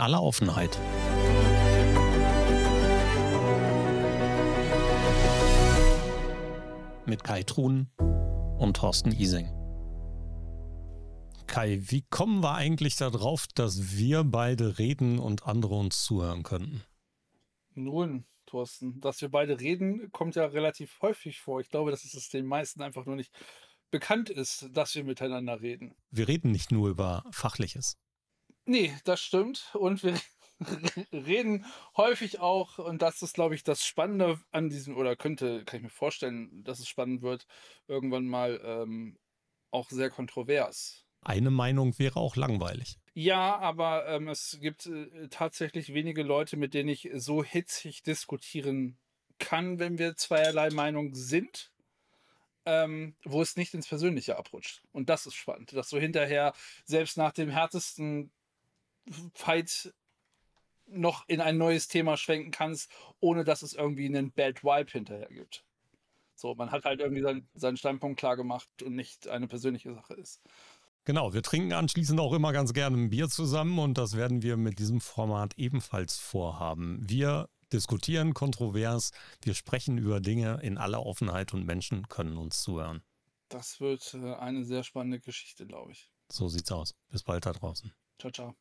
aller Offenheit. Mit Kai Truhn und Thorsten Ising. Kai, wie kommen wir eigentlich darauf, dass wir beide reden und andere uns zuhören könnten? Nun, Thorsten, dass wir beide reden, kommt ja relativ häufig vor. Ich glaube, dass es den meisten einfach nur nicht bekannt ist, dass wir miteinander reden. Wir reden nicht nur über Fachliches. Nee, das stimmt. Und wir reden häufig auch, und das ist, glaube ich, das Spannende an diesem, oder könnte, kann ich mir vorstellen, dass es spannend wird, irgendwann mal ähm, auch sehr kontrovers. Eine Meinung wäre auch langweilig. Ja, aber ähm, es gibt äh, tatsächlich wenige Leute, mit denen ich so hitzig diskutieren kann, wenn wir zweierlei Meinung sind, ähm, wo es nicht ins Persönliche abrutscht. Und das ist spannend, dass du hinterher selbst nach dem härtesten Fight noch in ein neues Thema schwenken kannst, ohne dass es irgendwie einen Bad Vibe hinterher gibt. So, man hat halt irgendwie sein, seinen Standpunkt klar gemacht und nicht eine persönliche Sache ist. Genau, wir trinken anschließend auch immer ganz gerne ein Bier zusammen und das werden wir mit diesem Format ebenfalls vorhaben. Wir diskutieren kontrovers, wir sprechen über Dinge in aller Offenheit und Menschen können uns zuhören. Das wird äh, eine sehr spannende Geschichte, glaube ich. So sieht's aus. Bis bald da draußen. Ciao, ciao.